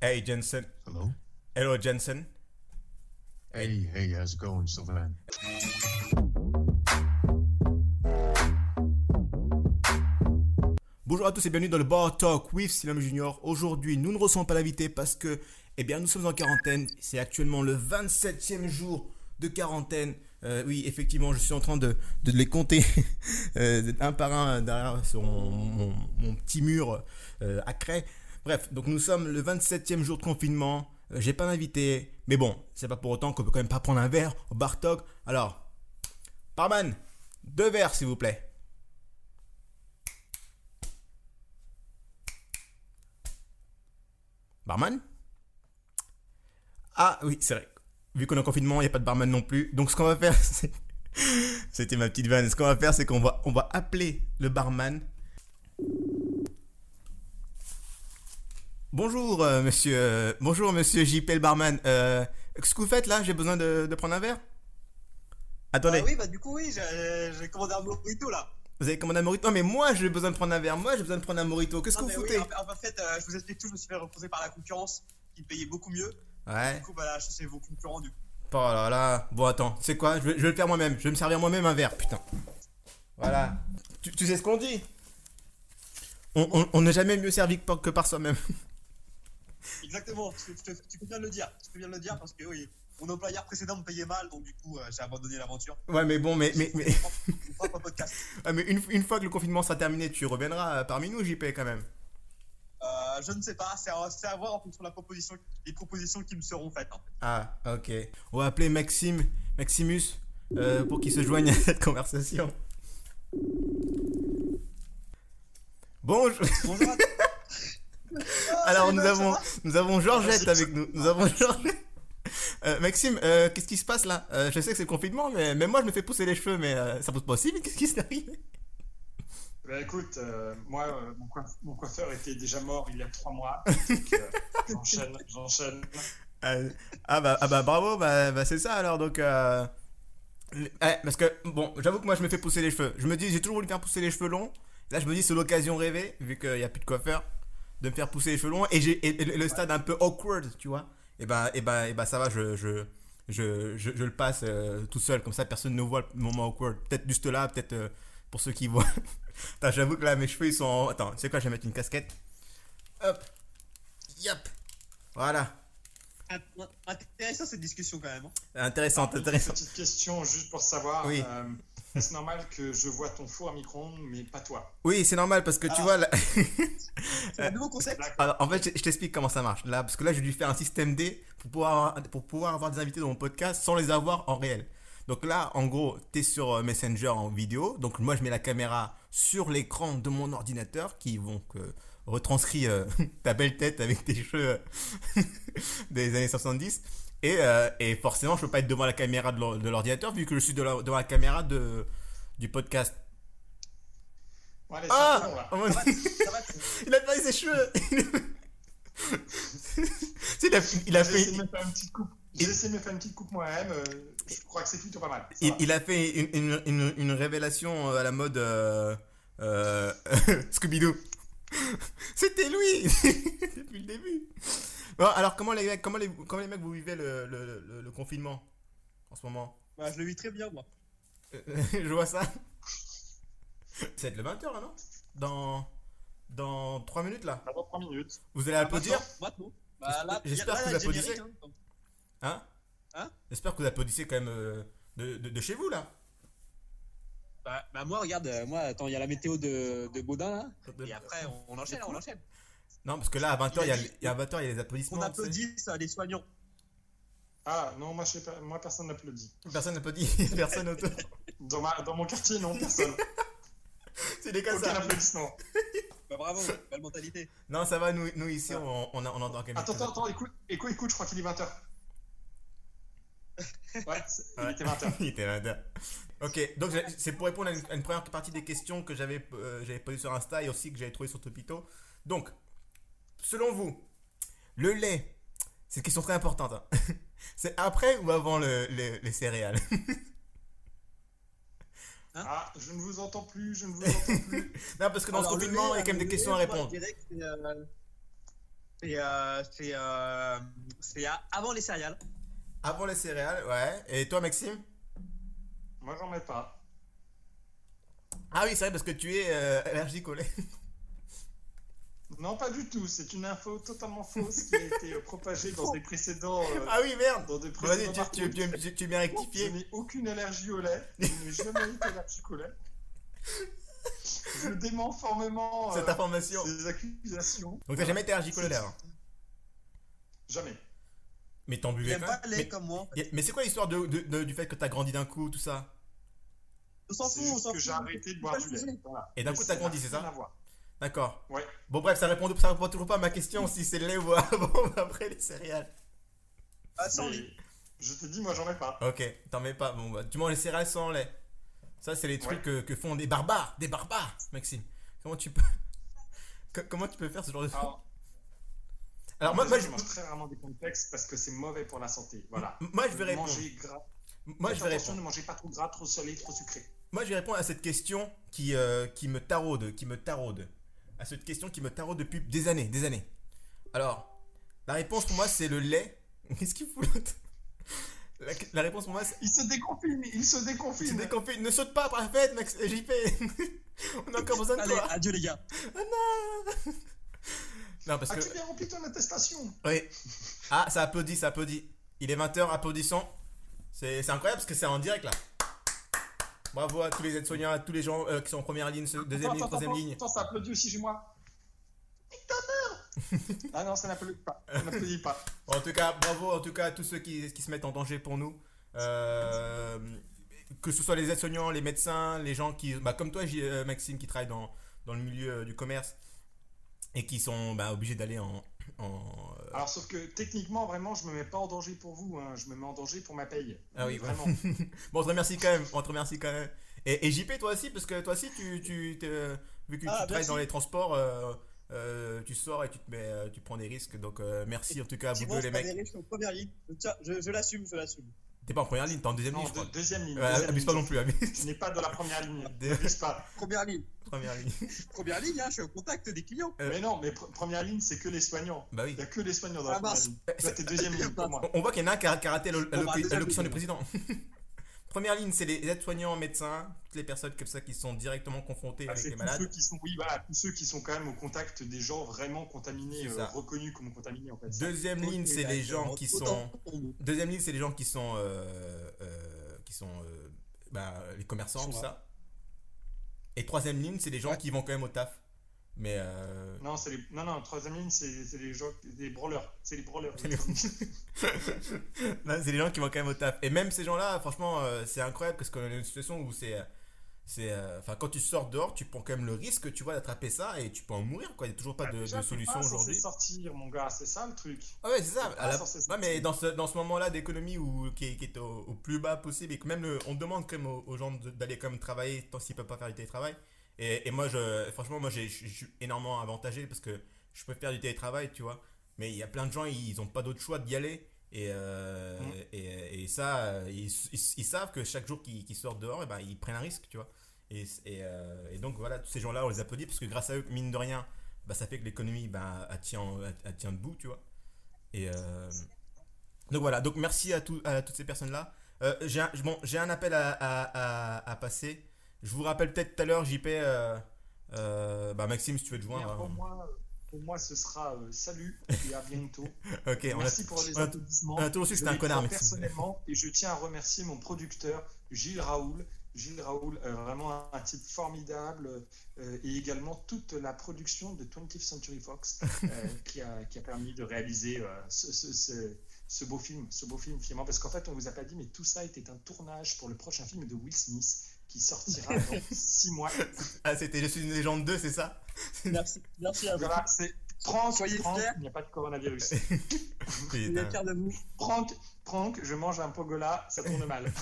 Hey Jensen. Hello? Hello Jensen. Hey, hey, how's it going, Sylvain? Bonjour à tous et bienvenue dans le Bar Talk with Silem Junior. Aujourd'hui, nous ne recevons pas l'invité parce que, eh bien, nous sommes en quarantaine. C'est actuellement le 27e jour de quarantaine. Euh, oui, effectivement, je suis en train de, de les compter euh, un par un derrière sur mon, mon- mon petit mur euh, à craie. Bref, donc nous sommes le 27e jour de confinement. Euh, J'ai pas d'invité, mais bon, c'est pas pour autant qu'on peut quand même pas prendre un verre au Bar Talk. Alors, barman, deux verres s'il vous plaît. Barman? Ah oui, c'est vrai. Vu qu'on est en confinement, il n'y a pas de barman non plus. Donc ce qu'on va faire. C'était ma petite vanne. Ce qu'on va faire, c'est qu'on on va appeler le barman. Bonjour, euh, monsieur. euh, bonjour, monsieur JP le barman. Euh, ce que vous faites là J'ai besoin de, de prendre un verre? Attendez, Ah oui, bah du coup, oui, j'ai j'ai commandé un burrito là. vous avez commandé un morito Non, mais moi j'ai besoin de prendre un verre. Moi j'ai besoin de prendre un morito. Qu'est-ce que Non, vous mais foutez? oui, en, en fait, euh, je vous explique tout, je me suis fait reposer par la concurrence qui payait beaucoup mieux. Ouais. Du coup, bah là, je sais vos concurrents du coup. Oh là là. Bon, attends, c'est quoi? Je vais, je vais le faire moi-même. Je vais me servir moi-même un verre, putain. Voilà. Tu, tu sais ce qu'on dit? On on- on n'est jamais mieux servi que par, que par soi-même. Exactement, tu, peux bien le dire. Tu peux bien le dire parce que oui, mon employeur précédent me payait mal, donc du coup, euh, j'ai abandonné l'aventure. Ouais, mais bon, mais, mais, mais, ah, mais une, une fois que le confinement sera terminé, tu reviendras euh, parmi nous, JP, quand même. Euh, je ne sais pas, c'est à, voir en fonction de la proposition, des propositions qui me seront faites. en fait. Ah, ok. On va appeler Maxime, Maximus, euh, pour qu'il se joigne à cette conversation. Bonjour. Bonjour à Alors nous avons, nous avons Georgette Vas-y. avec nous. Nous avons Georgette. Euh, Maxime, euh, qu'est-ce qui se passe là? Euh, Je sais que c'est le confinement, mais même moi je me fais pousser les cheveux, mais ça pousse pas aussi vite. Qu'est-ce qui s'est arrivé Bah écoute, moi, mon, coiff- mon coiffeur était déjà mort il y a trois mois. J'enchaîne, j'enchaîne. Ah, bah, ah bah bravo, bah, bah, c'est ça alors donc. Eh, parce que bon, j'avoue que moi je me fais pousser les cheveux. Je me dis, j'ai toujours voulu faire pousser les cheveux longs. Là je me dis, c'est l'occasion rêvée, vu qu'il n'y a plus de coiffeur, de me faire pousser les cheveux longs. Et, j'ai, et- et le- stade un peu awkward, tu vois. Et bah, et bah, et bah ça va, je, je, je, je, je le passe euh, tout seul, comme ça personne ne voit le moment awkward. Peut-être juste là, peut-être euh, pour ceux qui voient. Attends, j'avoue que là mes cheveux ils sont. en- Attends, tu sais quoi, je vais mettre une casquette. Hop. Yep. Voilà. Int- Intéressant cette discussion quand même. hein. Intéressant, Une intéressant. petite question juste pour savoir. Oui. euh, est-ce normal que je vois ton four à micro-ondes, mais pas toi Oui, c'est normal parce que tu Ah. vois, là- C'est un nouveau concept. Alors, en fait, je, je t'explique comment ça marche. Là, parce que là, j'ai dû faire un système D pour pouvoir, pour pouvoir avoir des invités dans mon podcast sans les avoir en réel. Donc là, en gros, tu es sur euh, Messenger en vidéo. Donc moi, je mets la caméra sur l'écran de mon ordinateur qui vont que retranscrit euh, ta belle tête avec tes cheveux euh, des années 70. Et, euh, et forcément, je peux pas être devant la caméra de l'or- de l'ordinateur vu que je suis de la- devant la caméra de, du podcast. Bon, allez, Ah. Oh mon Ça va, Dieu. ça va, tu- Il a perdu ses cheveux il a, il a fait, essayé de me faire une petite coupe. J'ai essayé de me faire une petite coupe moi-même. euh, je crois que c'est plutôt pas mal. Il, a fait une, une, une, une révélation à la mode euh, euh, Scooby-Doo. C'était lui depuis le début. Bon, alors comment les mecs, comment les, comment les mecs vous vivez le, le, le, le confinement en ce moment? Bah, je le vis très bien moi. Je vois ça. C'est le 20h là non? Dans dans 3 minutes là. Avant 3 minutes. Vous allez applaudir? Maintenant. Bah, là, J'espère là, que vous applaudissez. hein. Hein? Hein? J'espère que vous applaudissez quand même euh, de, de, de chez vous là. Bah, bah, moi, regarde, euh, moi, attends, il y a la météo de, de Baudin là. Et après, on, on enchaîne, on enchaîne. Non, parce que là, à 20h, il y a, Il y a 20h, il y a les applaudissements. On tu sais. applaudit ça, les soignants. Ah non, moi, je sais pas, moi personne n'applaudit. Personne n'applaudit, personne autour. Dans, ma, dans mon quartier, non, personne. C'est des cas Aucun ça. applaudissement. Bah, bravo, belle mentalité. Non, ça va, nous, nous ici, on, on, a- on entend quand même. Attends, attends, attends, écoute, écoute, écoute, je crois qu'il est 20h. Ouais, il était 20h. Il était là. Ok, donc c'est pour répondre à une, à une première partie des questions que j'avais euh, j'avais posées sur Insta et aussi que j'avais trouvé sur Topito. Donc, selon vous, le lait, c'est une question très importante. hein. C'est après ou avant le, le- les céréales? Ah, je ne vous entends plus, je ne vous entends plus. Non, parce que dans Alors, ce le confinement, il y a quand même des questions à lait, répondre. c'est, euh, C'est euh, c'est, euh, à- avant les céréales. Avant les céréales, ouais. Et toi, Maxime? Moi, j'en mets pas. Ah oui, c'est vrai, parce que tu es euh, allergique au lait. Non, pas du tout. C'est une info totalement fausse qui a été propagée dans des précédents. euh, Ah oui, merde dans des Vas-y, précédents tu, tu, tu, tu- tu es bien Je rectifié. n'ai aucune allergie au lait. Je n'ai jamais été allergique au lait. Je dément formellement Cette euh, information. ces accusations. Donc t'as jamais été allergique au lait alors Jamais. Mais t'en buvais quand pas Mais, comme moi. en fait. y- mais c'est quoi l'histoire de, de- de- du fait que t'as grandi d'un coup, tout ça? On s'en fout, on s'en que fout. j'ai arrêté de boire du lait. Voilà. Et d'un coup, t'as grandi, c'est ça rien à voir. D'accord. Ouais. Bon bref, ça répond, ça répond toujours pas à ma question si c'est le lait ou avant ou après les céréales. Ah, sans lait. Je te dis, moi, j'en mets pas. Ok, t'en mets pas. Bon, bah, tu manges les céréales sans lait. Ça, c'est les trucs que, que font des barbares, des barbares, Maxime. Comment tu peux, Co- comment tu peux faire ce genre de truc? Alors, moi, moi, je mange très rarement des complexes parce que c'est mauvais pour la santé. Voilà. moi, je vais répondre. Manger gras. Moi, je vais répondre. ne mangez pas trop gras, trop salé, trop sucré. Moi, je vais répondre à cette question qui, euh, qui me taraude, qui me taraude. À cette question qui me taraude depuis des années, des années. Alors, la réponse pour moi, c'est le lait. Qu'est-ce qu'il fout l'autre? La, la réponse pour moi, c'est. Il se déconfine, il se déconfine. déconfais, ne saute pas après la fête, Max, JP. On a encore besoin de Allez, toi. adieu les gars. Non, parce que. As-tu bien rempli ton attestation Oui. Ah, ça applaudit, ça applaudit. Il est 20h, applaudissons. C'est c'est incroyable parce que c'est en direct là. Bravo à tous les aides-soignants, à tous les gens euh, qui sont en première ligne, deuxième Attends, ligne, attends, troisième attends, ligne. Attends, ça applaudit aussi chez moi. Ah non, ça n'applaudit pas. Ça n'applaudit pas. En tout cas, bravo en tout cas à tous ceux qui, qui se mettent en danger pour nous. Euh, que ce soit les aides-soignants, les médecins, les gens qui, bah, comme toi, euh, Maxime, qui travaillent dans, dans le milieu du commerce et qui sont bah, obligés d'aller en. en, euh, Alors, sauf que techniquement, vraiment, je me mets pas en danger pour vous. hein. Je me mets en danger pour ma paye. Ah oui, vraiment. Bon, on te remercie quand même. On te remercie quand même. Et, et JP, toi aussi, parce que toi aussi, tu, tu euh, vu que tu Ah, travailles merci. dans les transports, euh, euh, tu sors et tu, te mets, tu prends des risques. Donc, euh, merci en tout cas à vous deux, je les mecs. des je suis en première ligne. Je, tiens, je, je l'assume, je l'assume. T'es pas en première ligne, t'es en deuxième non, ligne, je de- crois. deuxième ligne. Ouais, deuxième abuse pas non plus, abuse. Je n'ai pas de la première ligne. Abuse pas. Première ligne. Première ligne. Première ligne, hein, je suis au contact des clients. Euh. Mais non, mais pr- première ligne, c'est que les soignants. Bah oui. Il n'y a que les soignants dans Ah, la première ligne. Toi, t'es deuxième ligne pour moi. On, voit qu'il y en a un qui a, raté l'allocution du président. Première ligne, c'est les aides-soignants, médecins, toutes les personnes comme ça qui sont directement confrontées Ah, avec c'est les tous ceux malades. qui sont, oui, voilà, tous ceux qui sont quand même au contact des gens vraiment contaminés, euh, reconnus comme contaminés en fait. Deuxième ligne, c'est les gens qui sont. Deuxième ligne, c'est les gens qui sont, euh, euh, qui sont euh, bah, les commerçants, Sont tout ça. Et troisième ligne, c'est les gens Ouais. qui vont quand même au taf. Mais euh, Non, c'est les... non, non, troisième ligne, c'est c'est les gens, des brawlers. C'est les brawlers. C'est les- non, c'est les gens qui vont quand même au taf. Et même ces gens-là, franchement, euh, c'est incroyable parce qu'on est dans une situation où c'est, euh, c'est, euh, enfin, quand tu sors dehors, tu prends quand même le risque, tu vois, d'attraper ça et tu peux en mourir, quoi. Il n'y a toujours pas de, Déjà, de solution pas aujourd'hui. sortir, mon gars, c'est ça le truc. Ah ouais, c'est ça. À la- Ouais, mais dans ce, dans ce moment-là d'économie où, qui, est- qui est au, au plus bas possible et que même le- on demande quand même aux, aux gens d'aller quand même travailler tant s'ils peuvent pas faire du télétravail. Et, et moi, je, franchement, moi, j'ai- je suis énormément avantagé parce que je peux faire du télétravail, tu vois. Mais il y a plein de gens, ils ont pas d'autre choix d'y aller. Et, euh, Mm. et, et ça, euh, ils, ils- ils savent que chaque jour qu'ils sortent dehors, et ben, ils prennent un risque, tu vois. Et, et, euh, et donc voilà, tous ces gens-là, on les applaudit parce que grâce à eux, mine de rien, bah, ça fait que l'économie, bah, elle, tient, tient debout, tu vois. Et euh, donc voilà, donc merci à, tout- à toutes ces personnes-là. Euh, j'ai un, bon, j'ai un appel à, à, à, à passer. Je vous rappelle peut-être tout à l'heure, JP, euh, euh, bah Maxime, si tu veux te joindre. pour, hein. moi, pour moi, ce sera euh, salut et à bientôt. Ok, on a, Merci pour les on a- applaudissements. on a toujours su que Je c'était un connard, Maxime. personnellement et je tiens à remercier mon producteur Gilles Raoul. Gilles Raoul, euh, vraiment un, type formidable euh, et également toute la production de 20th Century Fox euh, qui, a, qui a permis de réaliser ce, ce- ce- ce beau film, ce beau film finalement parce qu'en fait on vous a pas dit mais tout ça était un tournage pour le prochain film de Will Smith qui sortira dans six mois. Ah, c'était Je suis une légende 2, c'est ça Merci, merci à vous. Voilà, c'est Franck, Soyez Franck, fiers. il n'y a pas de coronavirus. Je suis Putain, fier de vous. Franck, Franck, je mange un pogola, ça tourne mal.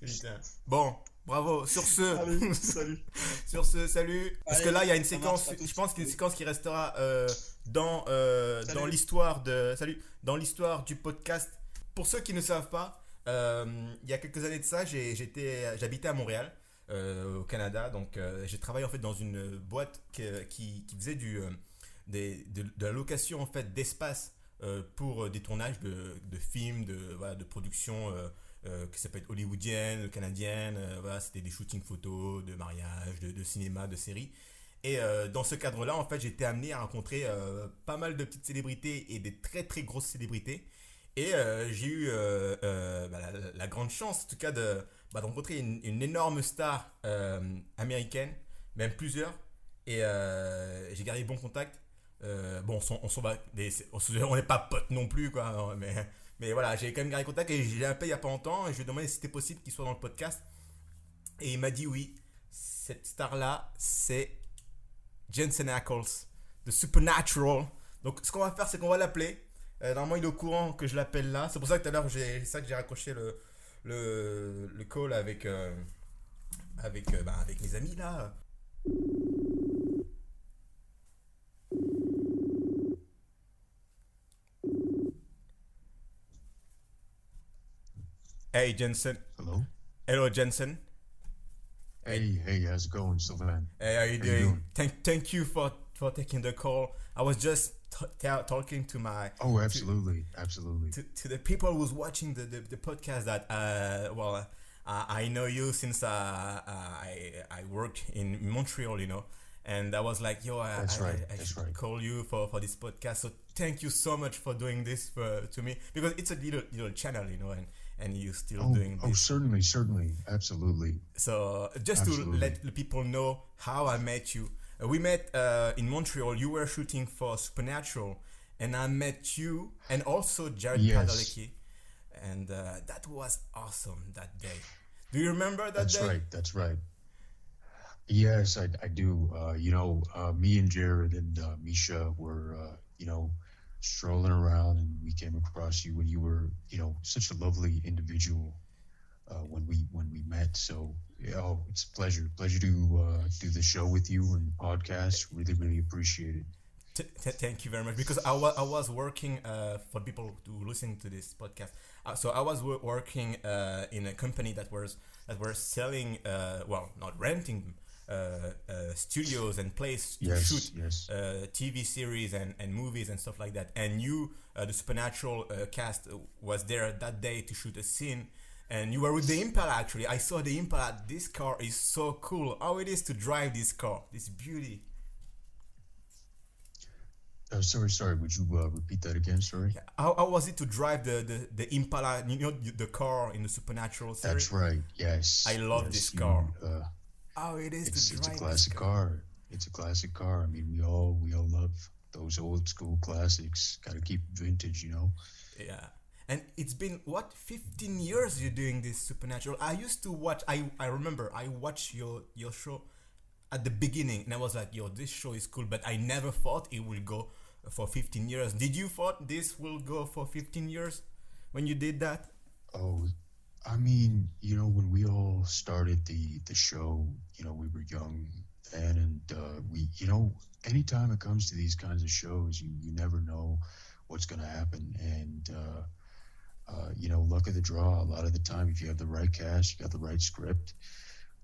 putain. Bon, bravo. Sur ce, salut. sur ce, salut. Parce Allez, que là, il y a une séquence, je pense qu'il y a une séquence qui restera euh, dans, euh, dans l'histoire de, salut, dans l'histoire du podcast. Pour ceux qui ne savent pas, il y a quelques années de ça, j'étais, j'habitais à Montréal, euh, au Canada. Donc, euh, j'ai travaillé en fait dans une boîte qui, faisait du, euh, de, la location en fait d'espace euh, pour euh, des tournages de, films, de, productions euh, euh, que peut être hollywoodienne, canadienne. euh, c'était des shootings photos, de mariage, de, cinéma, de séries. Et euh, dans ce cadre-là, en fait, été amené à rencontrer euh, pas mal de petites célébrités et des très très grosses célébrités. Et euh, j'ai eu euh, euh, bah, la, grande chance, en tout cas, de, bah, rencontrer une, énorme star américaine, même plusieurs. Et j'ai gardé bon contact. Bon, on n'est pas potes non plus, quoi. hein, Mais, mais voilà, j'ai quand même gardé contact et j'ai appelé il n'y a pas longtemps et je lui ai demandé si c'était possible qu'il soit dans le podcast. Et il m'a dit oui. Cette star-là, c'est Jensen Ackles de Supernatural. Donc, ce qu'on va faire, c'est qu'on va l'appeler. Euh, normalement, il est au courant que je l'appelle là. C'est pour ça que tout à l'heure, j'ai c'est ça que j'ai raccroché le, le, le call avec, euh, avec, euh, bah, avec mes amis là. Hey Jensen. Hello? Hello Jensen. Hey, hey, how's it going, Sylvain? Hey, how you How you doing? doing? Thank, thank you for, for taking the call. I was just t- ta- talking to my Oh, absolutely, absolutely. to, to the people who's watching the, the, the podcast that uh well uh, I know you since uh, uh, I I worked in Montreal, you know, and I was like, yo, I, That's I, right, I, I that's should right. call you for, for this podcast. So thank you so much for doing this for, to me because it's a little little channel, you know, and and you still Oh, doing oh, this. certainly, certainly, absolutely. So just to let the people know how I met you, uh, we met uh, in Montreal. You were shooting for Supernatural, and I met you and also Jared Yes. Padalecki, and uh, that was awesome that day. Do you remember that That's day? right, that's right. Yes, I, I do. Uh, you know, uh, me and Jared and uh, Misha were, uh, you know, strolling around, and we came across you when you were, you know, such a lovely individual uh, when we when we met. So, yeah, oh, it's a pleasure, pleasure to uh, do the show with you and the podcast. Really, really appreciate it. T- t- thank you very much because I wa- I was working uh, for people to listen to this podcast. Uh, so I was wo- working uh, in a company that was that were selling uh, well not renting uh, uh, studios and place to Yes, shoot yes. uh, TV series and, and movies and stuff like that. And you, uh, the Supernatural uh, cast, was there that day to shoot a scene. And you were with the Impala actually. I saw the Impala. This car is so cool. How it is to drive this car. This beauty. Oh, sorry, sorry. Would you uh, repeat that again? Sorry. How, how was it to drive the, the, the Impala, you know, the car in the Supernatural series? That's right. Yes. I love yes, this you, car. uh, How it is it's to it's a classic this car. It's a classic car. I mean, we all we all love those old school classics. Got to keep vintage, you know. Yeah. And it's been what 15 years you're doing this supernatural. I used to watch I I remember I watched your your show at the beginning and I was like, yo, this show is cool, but I never thought it will go for 15 years. Did you thought this will go for 15 years when you did that? Oh, I mean, you know, when we all started the the show, you know, we were young then, and uh, we, you know, anytime it comes to these kinds of shows, you you never know what's going to happen, and uh, uh, you know, luck of the draw. A lot of the time, if you have the right cast, you got the right script,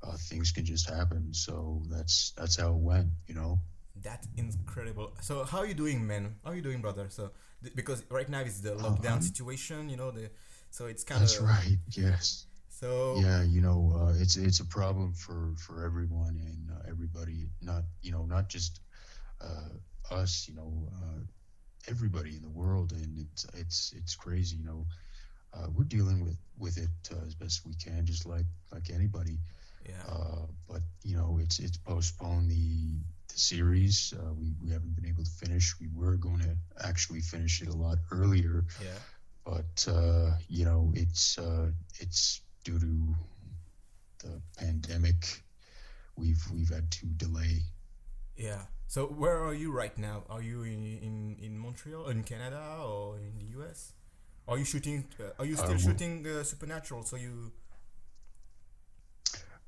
uh, things can just happen. So that's that's how it went, you know. That's incredible. So how are you doing, man? How are you doing, brother? So th- because right now it's the lockdown Um, situation, you know, the so it's kind of That's right. Yes. So yeah you know uh, it's it's a problem for for everyone and uh, everybody not you know not just uh, us you know uh, everybody in the world and it's it's it's crazy you know uh, we're dealing with with it uh, as best we can just like like anybody yeah. uh, but you know it's it's postponed the the series uh, we we haven't been able to finish we were going to actually finish it a lot earlier yeah. but uh, you know it's uh, it's due to the pandemic we've we've had to delay Yeah. So where are you right now? Are you in in, in Montreal, in Canada, or in the US? Are you shooting? Uh, are you still Uh, shooting uh, Supernatural? So you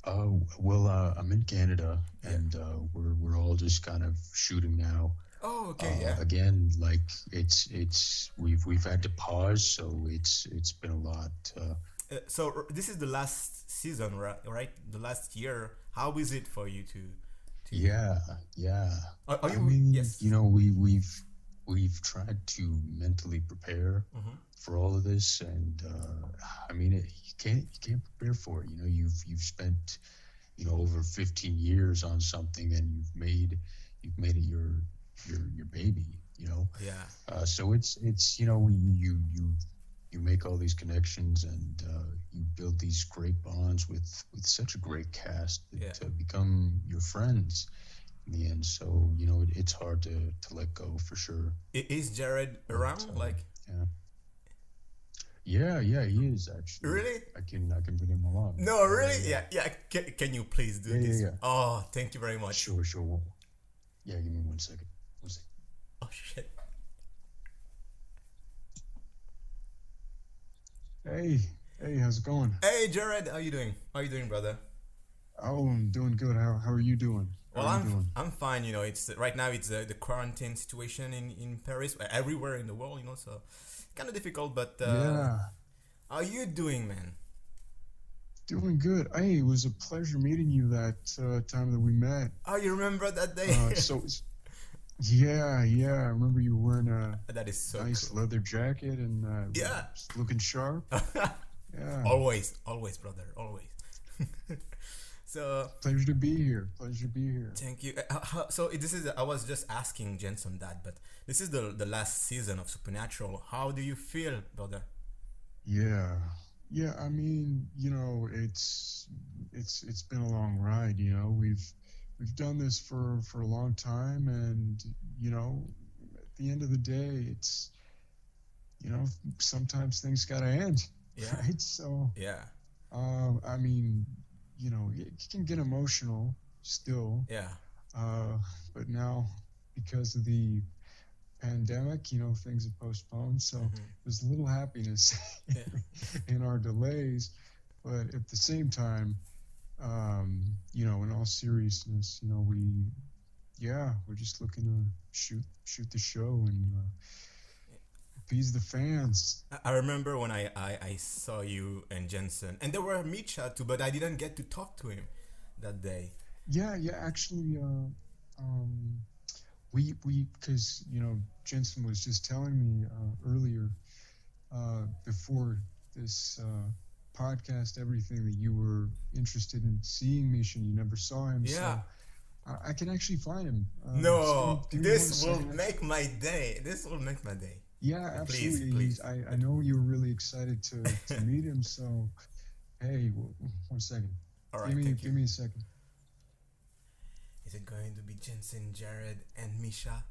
uh, well uh, i'm in canada Yeah. and uh, we're we're all just kind of shooting now Oh, okay, yeah. again like it's it's we've we've had to pause so it's it's been a lot uh, Uh, so this is the last season, right? Right, the last year. How is it for you to to? Yeah, yeah. Are, are I you? mean, yes. you know, we we've we've tried to mentally prepare Mhm. for all of this, and uh, I mean, it, you can't you can't prepare for it. You know, you've you've spent you know over 15 years on something, and you've made you've made it your your your baby. You know, Yeah. uh, so it's it's you know you you you you make all these connections and uh, you build these great bonds with with such a great cast that Yeah. to become your friends the end. So you know it, it's hard to to let go for sure. Is Jared around? uh, Like, Yeah, yeah, yeah, he is actually. really? I can I can bring him along. No, really? Yeah, yeah. Can, can you please do Yeah, yeah, this? yeah. Oh, thank you very much. Sure, sure. Yeah, give me one second. One second. Oh shit. Hey, hey, how's it going? Hey, Jared, how you doing? How you doing, brother? Oh, I'm doing good. How how are you doing? Well, I'm doing? I'm fine. You know, it's right now it's uh, the quarantine situation in in Paris, everywhere in the world. You know, so kind of difficult. But uh, yeah. how you doing, man? Doing good. Hey, it was a pleasure meeting you that uh, time that we met. Oh, you remember that day? Uh, so, yeah, yeah. I remember you wearing a that is so nice cool. leather jacket and uh, Yeah. looking sharp. Yeah, always, always, brother, always. so pleasure to be here. Pleasure to be here. Thank you. Uh, so this is I was just asking Jensen that, but this is the the last season of Supernatural. How do you feel, brother? Yeah, yeah. I mean, you know, it's it's it's been a long ride. You know, we've we've done this for for a long time, and you know, at the end of the day, it's you know, sometimes things gotta end, Yeah, right? So, yeah, um, I mean, you know, it can get emotional still, yeah, uh, but now because of the pandemic, you know, things have postponed, so Mhm. there's a little happiness Yeah. in our delays, but at the same time, um, you know, in all seriousness, you know, we, yeah, we're just looking to shoot shoot the show and uh, appease the fans. I- remember when I, I I saw you and Jensen, and there were Misha too, but I didn't get to talk to him that day. Yeah, yeah, actually, uh, um, we we because you know Jensen was just telling me uh, earlier uh, before this uh, podcast everything that you were interested in seeing Misha and you never saw him. Yeah. So I, I can actually find him. Uh, no, just give me- give me this will make my day. This will make my day. Yeah, Please, absolutely. please. He's- I, I know you were really excited to, to meet him. So, hey, w- one second. All right, give me give you. me a second. Is it going to be Jensen, Jared, and Misha?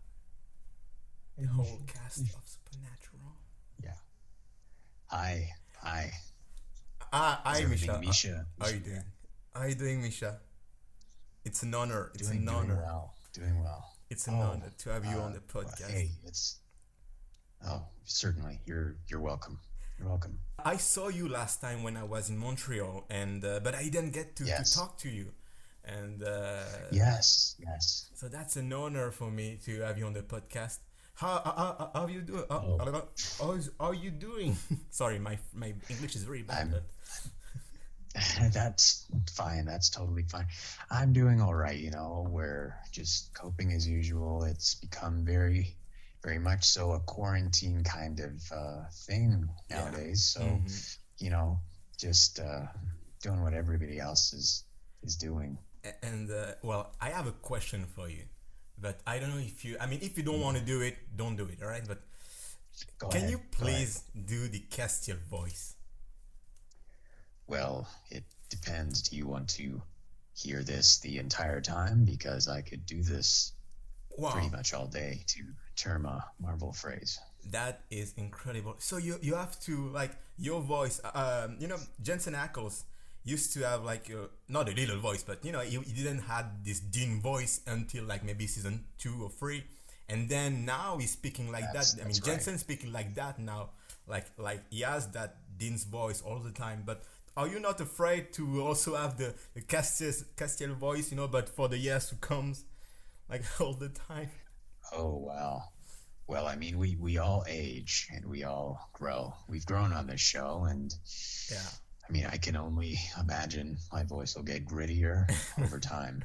The whole Misha, cast Misha. of Supernatural. Yeah. Hi, hi. Ah, hi, Misha. Misha. How are you doing? How are you doing, Misha? It's an honor. It's doing, an doing honor. well. Doing well. It's an Oh, honor to have you Uh, on the well, podcast. hey, it's oh, certainly. You're you're welcome. You're welcome. I saw you last time when I was in Montreal, and uh, but I didn't get to, Yes. to talk to you, and uh, Yes, yes. so that's an honor for me to have you on the podcast. How how, how, how you doing? How, Oh. how, are you doing? Sorry, my my English is very bad. But That's fine. That's totally fine. I'm doing all right. You know, we're just coping as usual. It's become very, very much so a quarantine kind of uh, thing Yeah. nowadays. So Mhm. you know, just uh, doing what everybody else is is doing. And uh, well, I have a question for you, but I don't know if you. I mean, if you don't want to do it, don't do it. All right, but Go can ahead, you please do the Castiel voice? Well, it depends. Do you want to hear this the entire time? Because I could do this Wow. pretty much all day to term a Marvel phrase. That is incredible. So you you have to like your voice. Um, you know, Jensen Ackles used to have like a, not a little voice, but you know, he, he didn't have this Dean voice until like maybe season two or three, and then now he's speaking like That's- that. I mean, right. Jensen speaking like that now, like like he has that Dean's voice all the time. But are you not afraid to also have the the Castiel Castiel voice? You know, but for the years to come, like all the time. Oh wow. Well, I mean, we we all age and we all grow. We've grown on this show, and Yeah. I mean, I can only imagine my voice will get grittier over time.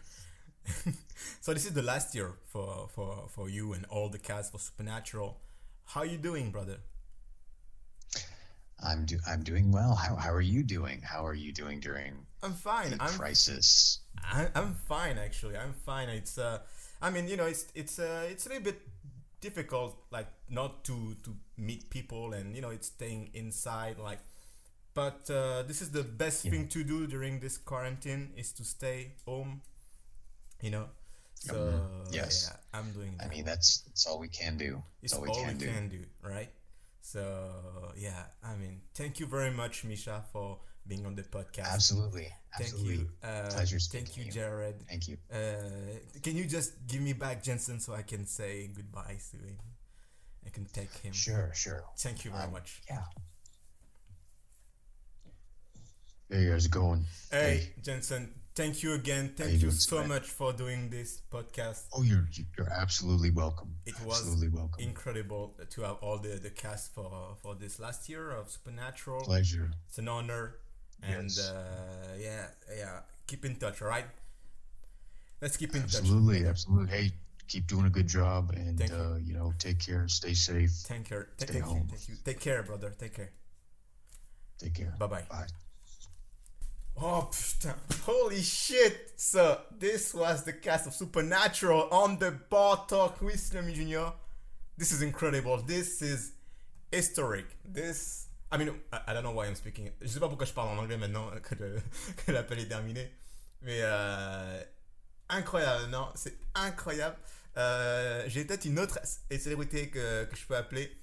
so this is the last year for for for you and all the cast for Supernatural. How are you doing, brother? I'm do I'm doing well. How how are you doing? How are you doing during I'm fine. the I'm crisis? I, I'm fine actually. I'm fine. It's uh, I mean, you know, it's it's uh, it's a little bit difficult, like not to to meet people, and you know, it's staying inside, like. But uh, this is the best Yeah. thing to do during this quarantine is to stay home. You know. So Mhm. Yes. yeah, I'm doing that. I mean, that's that's all we can do. it's all we all can we do. can do, right? So yeah, I mean, thank you very much, Misha, for being on the podcast. Absolutely, Thank absolutely. you. Uh, Pleasure Thank speaking you, to you. Jared. Thank you. Uh, can you just give me back Jensen so I can say goodbye to him? I can take him. Sure, sure. Thank you very Um, much. Yeah. Hey, how's it going? Hey, Jensen, thank you again. Thank you you so Sven? much for doing this podcast. Oh, you're you're absolutely welcome. It was absolutely welcome. incredible to have all the, the cast for, for this last year of Supernatural. Pleasure. It's an honor. And Yes. uh, yeah, yeah, keep in touch, all right? Let's keep in touch. Absolutely, absolutely. Hey, keep doing a good job, and you. uh, you know, take care, stay safe, you. Thank Stay you. home. Thank you. Take care, brother. Take care. take care. Bye bye bye. Oh putain, holy shit! So this was the cast of Supernatural on the bar talk with Slimy Jr. This is incredible. This is historic. This, I mean, I, don't know why I'm speaking. Je sais pas pourquoi je parle en anglais maintenant que, le- que l'appel est terminé. Mais euh, incroyable, non C'est incroyable. Euh, J'ai peut-être une autre célébrité que, que je peux appeler.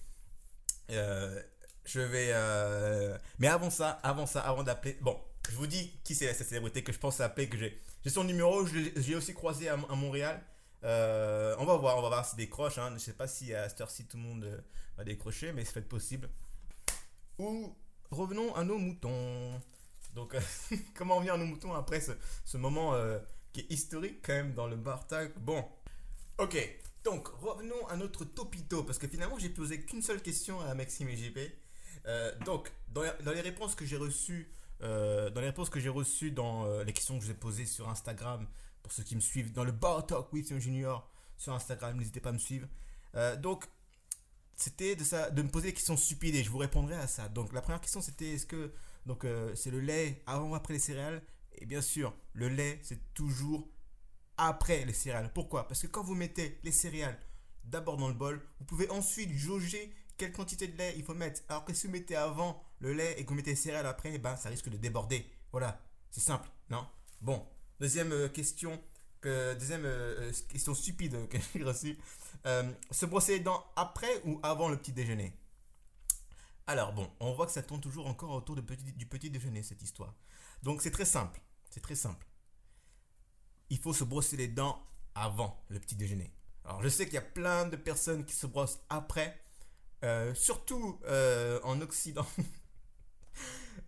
Euh, je vais. Mais avant ça, avant ça, avant d'appeler. Bon, je vous dis qui c'est cette célébrité que je pense appeler, que j'ai. J'ai son numéro, l'ai aussi croisé à, Montréal. Euh, on va voir, on va voir s'il décroche. Hein. Je sais pas si à cette heure-ci tout le monde euh, va décrocher, mais c'est fait possible. Ou revenons à nos moutons. Donc, comment on vient à nos moutons après ce, moment euh, qui est historique quand même dans le bar tag Bon, ok. Donc, revenons à notre topito, parce que finalement, j'ai posé qu'une seule question à Maxime et JP. Donc, dans les réponses que j'ai reçues, euh, dans les réponses que j'ai reçues dans euh, les questions que je vous ai posées sur Instagram, pour ceux qui me suivent, dans le Bar Talk with Sion Junior sur Instagram, n'hésitez pas à me suivre. Euh, donc, c'était de, de me poser des questions stupides et je vous répondrai à ça. Donc, la première question, c'était est-ce que donc c'est le lait avant ou après les céréales? Et bien sûr, le lait, c'est toujours après les céréales. Pourquoi? Parce que quand vous mettez les céréales d'abord dans le bol, vous pouvez ensuite jauger quelle quantité de lait il faut mettre. Alors que si vous mettez avant le lait et que vous mettez les céréales après, eh ben, ça risque de déborder. Voilà, c'est simple, non? Bon, deuxième euh, question, que, deuxième euh, euh, question stupide que j'ai reçue. Se brosser les dents après ou avant le petit déjeuner? Alors bon, on voit que ça tourne toujours encore autour de petit- du petit déjeuner, cette histoire. Donc c'est très simple, c'est très simple il faut se brosser les dents avant le petit déjeuner. Alors je sais qu'il y a plein de personnes qui se brossent après, surtout en Occident.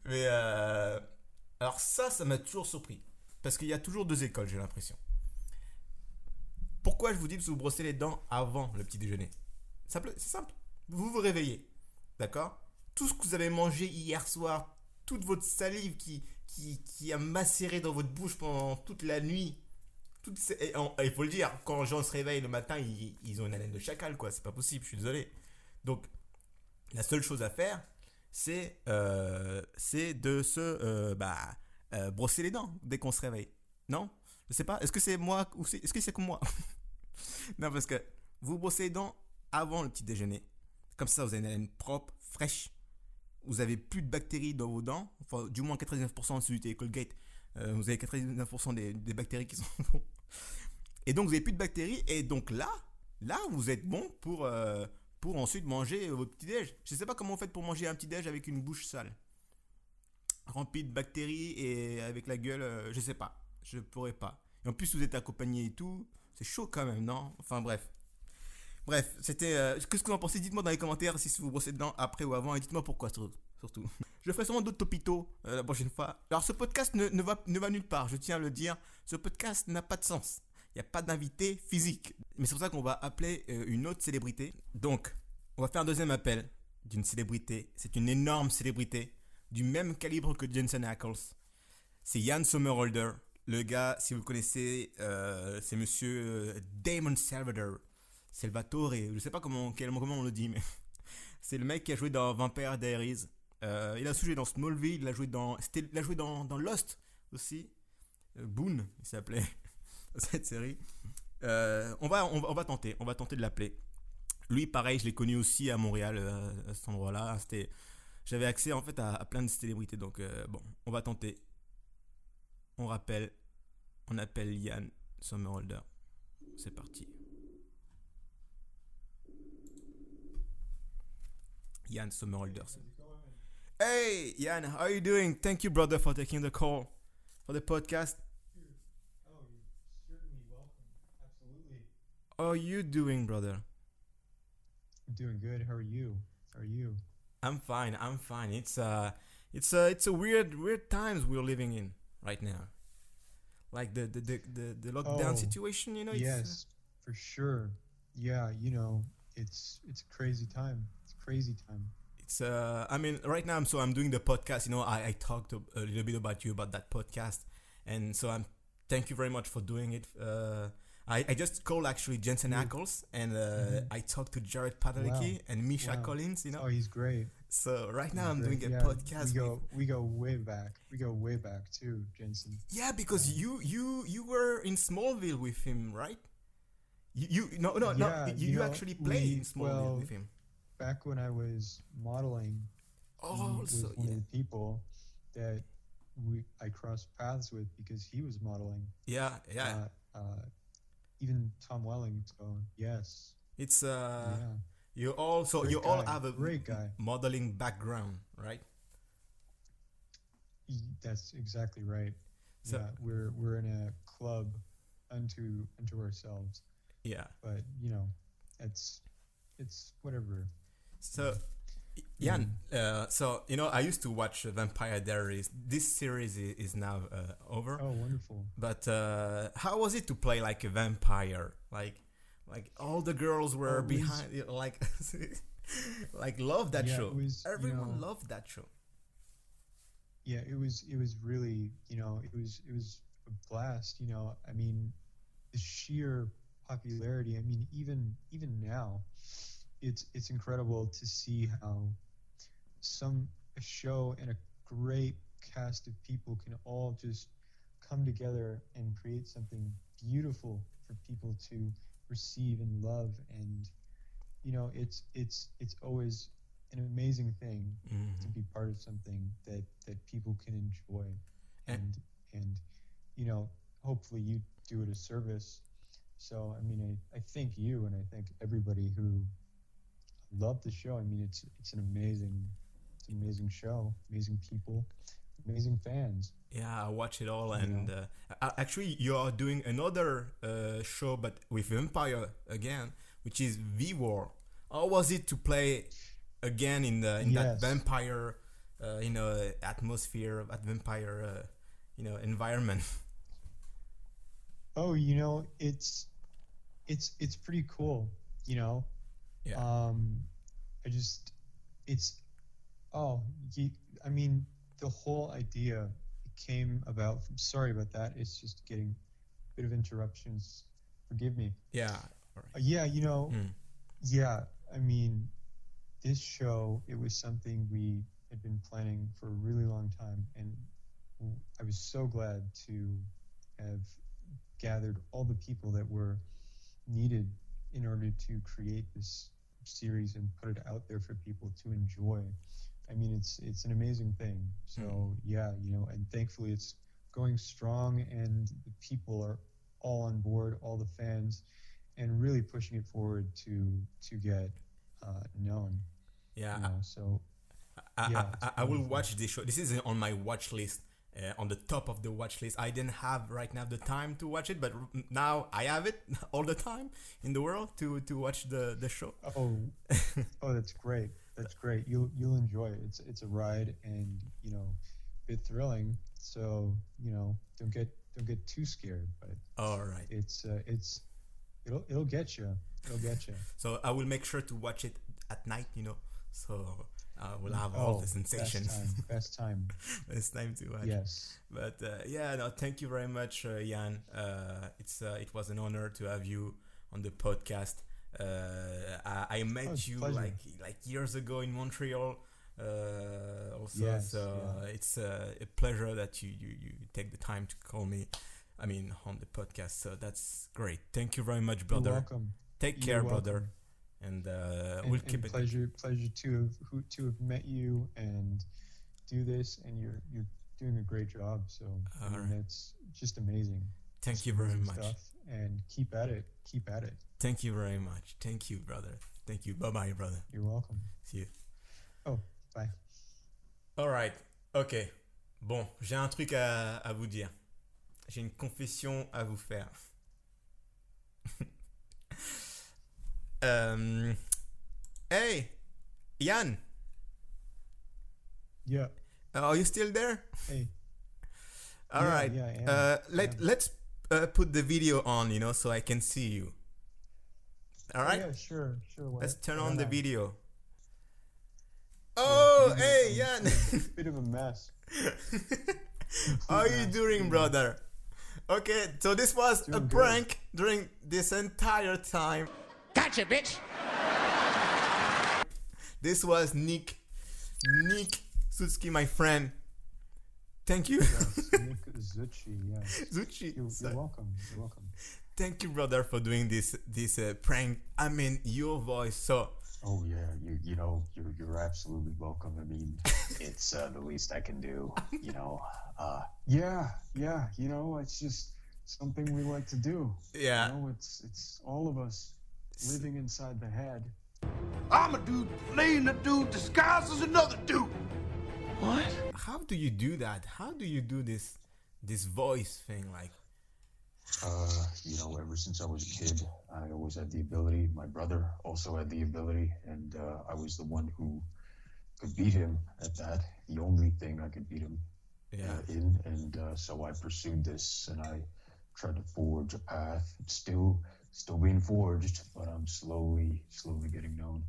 Mais euh, alors ça, ça m'a toujours surpris. Parce qu'il y a toujours deux écoles, j'ai l'impression. Pourquoi je vous dis de vous brosser les dents avant le petit déjeuner? Simple- C'est simple. Vous vous réveillez. D'accord? Tout ce que vous avez mangé hier soir, toute votre salive qui, qui, qui a macéré dans votre bouche pendant toute la nuit, et il faut le dire, quand les gens se réveillent le matin, ils, ils ont une haleine de chacal, quoi. C'est pas possible, je suis désolé. Donc, la seule chose à faire, c'est euh, c'est de se euh, bah, euh, brosser les dents dès qu'on se réveille. Non? Je sais pas. Est-ce que c'est moi ou est-ce que c'est comme moi? Non, parce que vous brossez les dents avant le petit déjeuner. Comme ça, vous avez une haleine propre, fraîche. Vous avez plus de bactéries dans vos dents. Enfin, du moins 99% si vous utilisez Colgate. Vous avez 99% des, des bactéries qui sont et donc vous avez plus de bactéries et donc là là vous êtes bon pour pour ensuite manger votre petit déj je sais pas comment vous faites pour manger un petit déj avec une bouche sale. Remplie de bactéries et avec la gueule euh, je sais pas. Je pourrais pas. Et en plus vous êtes accompagné et tout. C'est chaud quand même non? Enfin bref. Bref c'était euh, qu'est-ce que vous en pensez dites-moi dans les commentaires si vous brossez dedans après ou avant et dites-moi pourquoi sur- surtout. Je ferai sûrement d'autres topitos euh, la prochaine fois. Alors ce podcast ne, ne ne va nulle part, je tiens à le dire. Ce podcast n'a pas de sens. N'y a pas d'invité physique. Mais c'est pour ça qu'on va appeler euh, une autre célébrité. Donc, on va faire un deuxième appel d'une célébrité. C'est une énorme célébrité, du même calibre que Jensen Ackles. C'est Yann Sommerholder, Le gars, si vous le connaissez, euh, c'est monsieur euh, Damon Salvador. Salvatore, je sais pas comment, comment on le dit, mais c'est le mec qui a joué dans Vampire Diaries. Il a joué dans Smallville, il a joué dans, il a joué dans, dans Lost aussi. Boone, il s'appelait cette série. Euh, on, va, on, va, on va tenter, on va tenter de l'appeler. Lui, pareil, je l'ai connu aussi à Montréal, euh, à cet endroit-là. C'était, j'avais accès en fait à, plein de célébrités, donc euh, bon, on va tenter. On rappelle, on appelle Yann Sommerholder. C'est parti. Yann Sommerholder. Hey, Yann, how are you doing? Thank you, brother, for taking the call for the podcast. Are you doing, brother? I'm doing good. How are you? How are you? I'm fine. I'm fine. It's uh, it's uh, it's a weird, weird times we're living in right now. Like the the the the, the lockdown Oh, situation, you know. It's, uh, yes, for sure. Yeah, you know, it's it's a crazy time. It's a crazy time. it's uh i mean right now i'm so i'm doing the podcast you know i, I talked a, a little bit about you about that podcast and so i'm thank you very much for doing it uh I, I just called actually Jensen. Ackles and uh, Mhm. I talked to Jared Padalecki Wow. and Misha Wow. Collins, you know. Oh, he's great. so right now He's I'm great. doing a Yeah, podcast. We go with- we go way back. We go way back too, Jensen. yeah, because Yeah. you you you were in Smallville with him, right? You, you no no no Yeah, you, you you know, actually played in Smallville well, with him. Back when I was modeling, Oh, was so one yeah. of the people that we I crossed paths with because he was modeling. yeah yeah Uh, uh, even Tom Welling. So yes, it's uh yeah. You all so Great you all have a great guy. modeling background, right? That's exactly right. So- yeah, we're we're in a club unto unto ourselves, Yeah. but you know, it's it's whatever. So, Jan, uh, so you know, I used to watch Vampire Diaries. This series is, now uh, over. Oh, wonderful. But uh, how was it to play like a vampire? Like, like all the girls were Oh, behind, you know, like, like love that Yeah, show. was, you Everyone know- loved that show. Yeah, it was it was really you know it was it was a blast. You know, I mean, the sheer popularity. I mean, even even now, it's it's incredible to see how some a show and a great cast of people can all just come together and create something beautiful for people to receive and love. And you know it's it's it's always an amazing thing Mhm. to be part of something that that people can enjoy. And- and and you know hopefully you do it a service. So i mean i, I thank you and i thank everybody who loved the show. I mean it's it's an amazing amazing show amazing people amazing fans Yeah, I watch it all, and uh, actually, you are doing another uh, show, but with Vampire again, which is V War. How was it to play again in the in that vampire, uh, you know, atmosphere, that vampire, uh, you know, environment? oh you know it's it's it's pretty cool you know Yeah. um i just it's oh you, i mean the whole idea came about from sorry about that it's just getting a bit of interruptions forgive me Yeah. uh, yeah you know Mm. yeah i mean this show it was something we had been planning for a really long time and I was so glad to have gathered all the people that were needed in order to create this series and put it out there for people to enjoy i mean it's it's an amazing thing so Mm. yeah you know and thankfully it's going strong and the people are all on board all the fans and really pushing it forward to to get uh, known Yeah. you know so I, Yeah, I, I, I will watch this show. This is on my watch list, uh, on the top of the watch list. I didn't have right now the time to watch it, but now I have it all the time in the world to, to watch the, the show. Oh, oh, that's great. That's great. You'll you'll enjoy it. It's it's a ride, and you know, a bit thrilling. So you know, don't get don't get too scared. But All right. it's uh, it's it'll it'll get you. It'll get you. So I will make sure to watch it at night, you know, so uh, we'll have all Oh, the sensations. Best time. Best time. time to watch. Yes. But uh, yeah, no, thank you very much, uh, Jan. Uh, it's uh, it was an honor to have you on the podcast. Uh, I, I met Oh, you pleasure. like like years ago in Montreal. Uh, also, Yes, so yeah. it's uh, a pleasure that you, you you take the time to call me. I mean, on the podcast. So that's great. Thank you very much, You're brother. welcome. Take You're care, brother. And uh, And, we'll and keep it. pleasure, pleasure to have who to have met you and do this, and you're you're doing a great job. So I mean, right. that's just amazing. Thank Just you very much. Stuff, and keep at it. Keep at it. Thank you very much. Thank you, brother. Thank you. Bye bye, brother. You're welcome. See you. Oh, bye. Alright, ok. Bon, j'ai un truc à, à vous dire. J'ai une confession à vous faire. Euh, hey, Yann, Yeah. are you still there? Hey. All yeah, right. Yeah. Am. Uh, let let's uh, put the video on, you know, so I can see you. All Oh, yeah. Sure. Sure. why- Let's turn on the video. Oh, bit hey, a- Yann. a Bit of a mess. How are you doing, brother? Okay, so this was a Doing good. prank during this entire time. Gotcha, bitch. This was Nick, Nick Sutsky, my friend. Thank you, Yes, Nick Zucci. Yeah. Zuchi. You're, you're welcome. You're welcome. Thank you, brother, for doing this this uh, prank. I mean, your voice. So Oh yeah, you you know you're you're absolutely welcome. I mean, it's uh, the least I can do. You know, uh, yeah, yeah. You know, it's just something we like to do. yeah, You know, it's it's all of us living inside the head. I'm a dude playing a dude disguised as another dude. What? how do you do that? How do you do this this voice thing? Like, Uh, you know, ever since I was a kid, I always had the ability. My brother also had the ability, and uh, I was the one who could beat him at that. The only thing I could beat him yeah, uh, in, and uh, so I pursued this, and I tried to forge a path. It's still, still being forged, but I'm slowly, slowly getting known.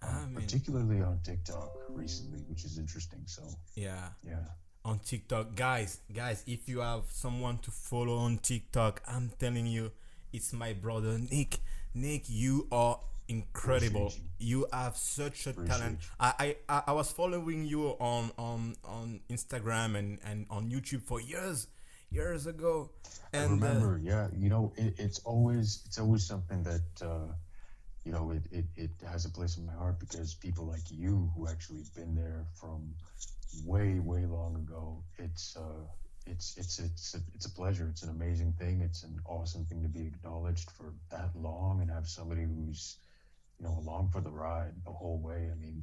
I Um, mean, particularly on TikTok recently, which is interesting. So yeah. yeah, on TikTok. Guys, guys, if you have someone to follow on TikTok, I'm telling you, it's my brother Nick. Nick, you are incredible. Appreciate You have such a Appreciate talent. I, I I I was following you on on on Instagram and and on YouTube for years, years ago. I And uh, remember. yeah, you know, it, it's always, it's always something that. Uh, you know, it, it, it has a place in my heart because people like you who actually been there from way, way long ago. It's uh, it's it's it's a, it's a pleasure. It's an amazing thing. It's an awesome thing to be acknowledged for that long and have somebody who's, you know, along for the ride the whole way. I mean,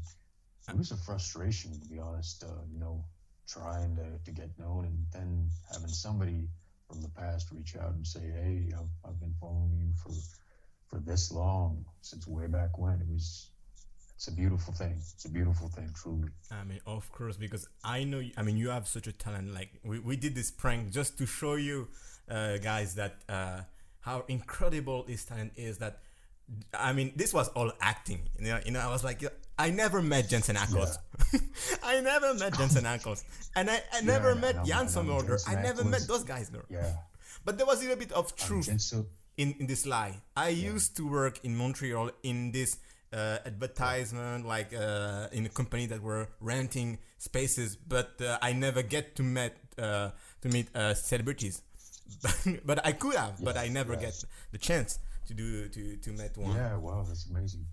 it was a frustration to be honest. Uh, you know, trying to, to get known and then having somebody from the past reach out and say, "Hey, I've, I've been following you for for this long since way back when." It was it's a beautiful thing. It's a beautiful thing, truly. I mean, of course, because I know. I mean, you have such a talent. Like we, we did this prank just to show you, uh, guys, that uh, how incredible his talent is. That I mean, this was all acting. You know, you know. I was like, I never met Jensen Ackles. I never met Jensen Ackles, and I, I never and met I'm- Jan and I'm Sommerder. I never Ackles. met those guys, girl. Yeah. But there was a little bit of truth so in, in this lie. I used to work in Montreal in this uh, advertisement, like uh, in a company that were renting spaces, but uh, I never get to meet uh, to meet uh, celebrities. but I could have, but I never yes. get the chance to do to to meet one. yeah, wow, that's amazing.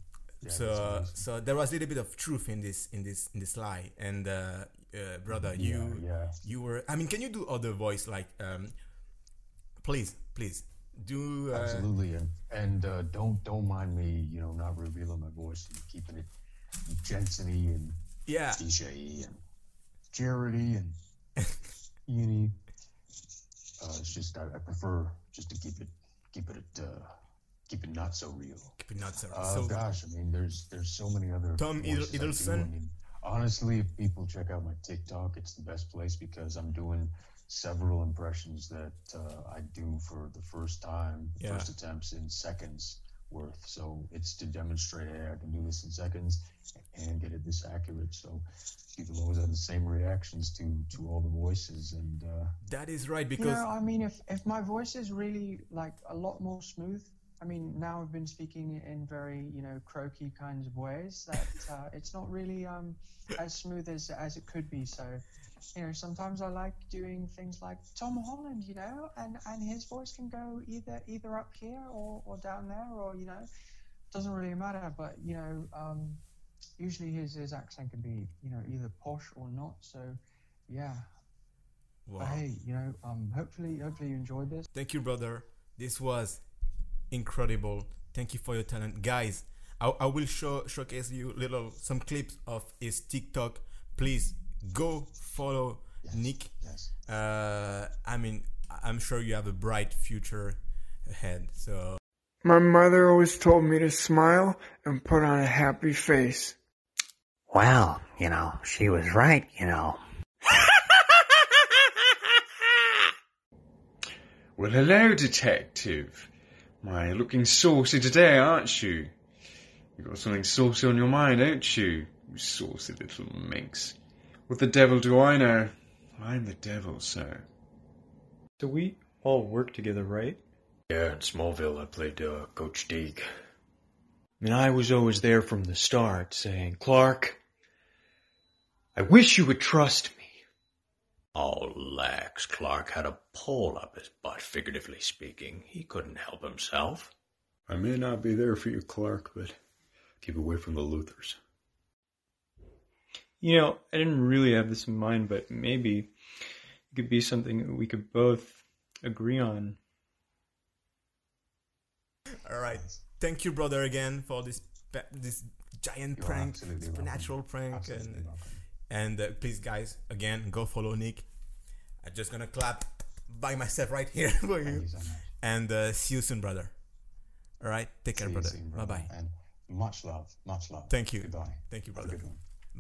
Yeah, so that's amazing. so there was a little bit of truth in this in this in this lie, and uh, uh, brother, you yeah, yeah. you were. I mean, can you do other voice like? Um, please, please do. Uh, Absolutely, and and uh, don't don't mind me, you know, not revealing my voice and keeping it Jensen-y and Yeah. DJ and Charity and Uni. Uh, it's just I, I prefer just to keep it keep it uh, keep it not so real. Keep it not so. Uh, so gosh, I mean, there's there's so many other Tom Idel- voices I do. Idelson? Honestly, if people check out my TikTok, it's the best place because I'm doing several impressions that uh, I do for the first time, Yeah. first attempts in seconds, worth. So it's to demonstrate, hey, I can do this in seconds and get it this accurate. So people always have the same reactions to to all the voices, and uh, That is right You because know, I mean, if if my voice is really like a lot more smooth, I mean, now I've been speaking in very you know croaky kinds of ways that uh, it's not really um as smooth as as it could be. So, you know, sometimes I like doing things like Tom Holland, you know, and and his voice can go either either up here or or down there, or you know, doesn't really matter. But you know, um, usually his his accent can be you know either posh or not. So, yeah. Wow. But hey, you know, um, hopefully, hopefully you enjoyed this. Thank you, brother. This was incredible. Thank you for your talent, guys. I, I will show showcase you little some clips of his TikTok. Please go follow Yes. Nick. yes, Uh, I mean, I'm sure you have a bright future ahead. So My mother always told me to smile and put on a happy face. Well, you know, she was right, you know. Well, hello, detective. My, looking saucy today, aren't you? You got something saucy on your mind, don't you? You saucy little minx. What the devil do I know? I'm the devil, sir. So we all work together, right? Yeah, in Smallville, I played uh, Coach Teague. I mean, I was always there from the start saying, Clark, I wish you would trust me. Oh, lax. Clark had a pole up his butt, figuratively speaking. He couldn't help himself. I may not be there for you, Clark, but keep away from the Luthors. You know, I didn't really have this in mind, but maybe it could be something that we could both agree on. all right. Thank you, brother, again for this this giant You're prank, absolutely supernatural welcome. prank, Absolutely and welcome. and uh, please, guys, again, go follow Nick. I'm just gonna clap by myself right here for Thank you, you so much. and uh, see you soon, brother. All right, take care, See you brother. soon, Bye bye. And much love, much love. Thank you. Goodbye. Thank you, Have a brother.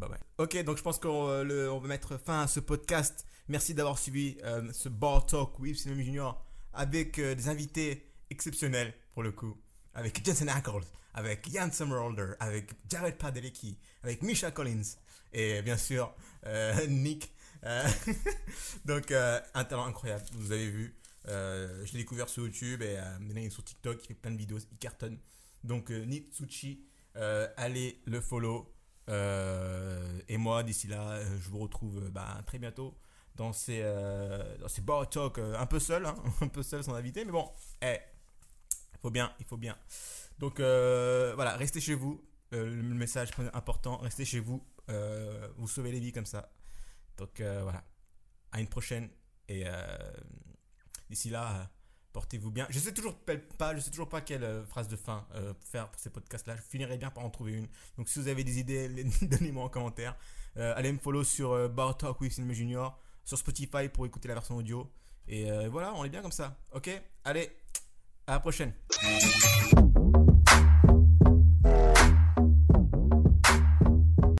Bye. Ok, donc je pense qu'on euh, va mettre fin à ce podcast. Merci d'avoir suivi euh, ce Bar Talk with Cinema Junior avec euh, des invités exceptionnels pour le coup. Avec Jensen Ackles, avec Jan Sommerhalder, avec Jared Padalecki, avec Misha Collins et bien sûr Nick. Donc un talent incroyable, vous avez vu. Je l'ai découvert sur YouTube et maintenant il est sur TikTok, il fait plein de vidéos, il cartonne. Donc Nick Tsuchi, allez le follow. Euh, et moi, d'ici là, euh, je vous retrouve euh, bah, très bientôt dans ces, dans ces bar talk un peu seul, hein, un peu seul sans invité, mais bon, eh, faut bien, il faut bien. Donc voilà, restez chez vous. Le message important, restez chez vous. Vous sauvez les vies comme ça. Donc voilà, à une prochaine et d'ici là. Portez-vous bien. Je sais toujours pas, je sais toujours pas quelle euh, phrase de fin euh, faire pour ces podcasts-là. Je finirai bien par en trouver une. Donc si vous avez des idées, donnez-moi en commentaire. Euh, allez me follow sur euh, Talk with Cinema Junior, sur Spotify pour écouter la version audio. Et voilà, on est bien comme ça. Ok? Allez, à la prochaine.